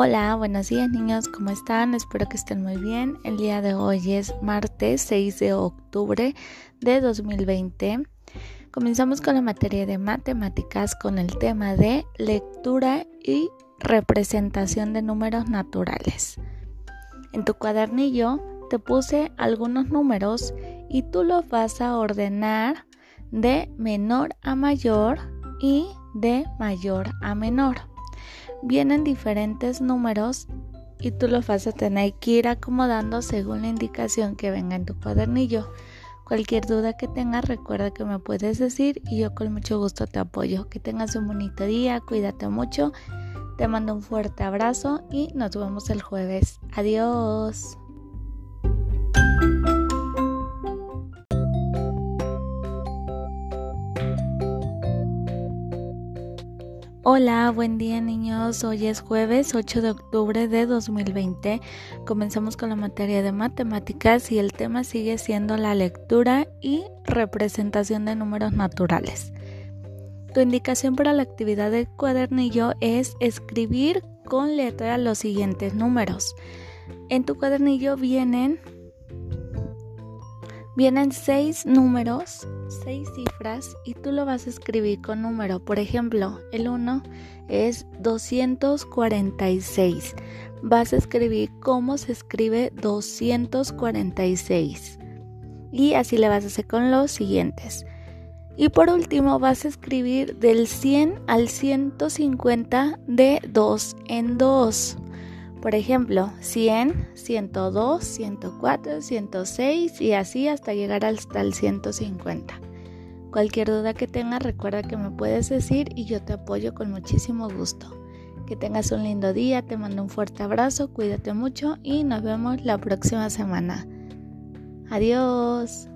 Hola, buenos días niños, ¿cómo están? Espero que estén muy bien. El día de hoy es martes 6 de octubre de 2020. Comenzamos con la materia de matemáticas con el tema de lectura y representación de números naturales. En tu cuadernillo te puse algunos números y tú los vas a ordenar de menor a mayor y de mayor a menor. Vienen diferentes números y tú los vas a tener que ir acomodando según la indicación que venga en tu cuadernillo. Cualquier duda que tengas, recuerda que me puedes decir y yo con mucho gusto te apoyo. Que tengas un bonito día, cuídate mucho. Te mando un fuerte abrazo y nos vemos el jueves. Adiós. Hola, buen día niños. Hoy es jueves 8 de octubre de 2020. Comenzamos con la materia de matemáticas y el tema sigue siendo la lectura y representación de números naturales. Tu indicación para la actividad del cuadernillo es escribir con letra los siguientes números. En tu cuadernillo vienen Vienen seis números, seis cifras y tú lo vas a escribir con número. Por ejemplo, el 1 es 246. Vas a escribir cómo se escribe 246. Y así le vas a hacer con los siguientes. Y por último vas a escribir del 100 al 150 de 2 en 2. Por ejemplo, 100, 102, 104, 106 y así hasta llegar hasta el 150. Cualquier duda que tengas, recuerda que me puedes decir y yo te apoyo con muchísimo gusto. Que tengas un lindo día, te mando un fuerte abrazo, cuídate mucho y nos vemos la próxima semana. Adiós.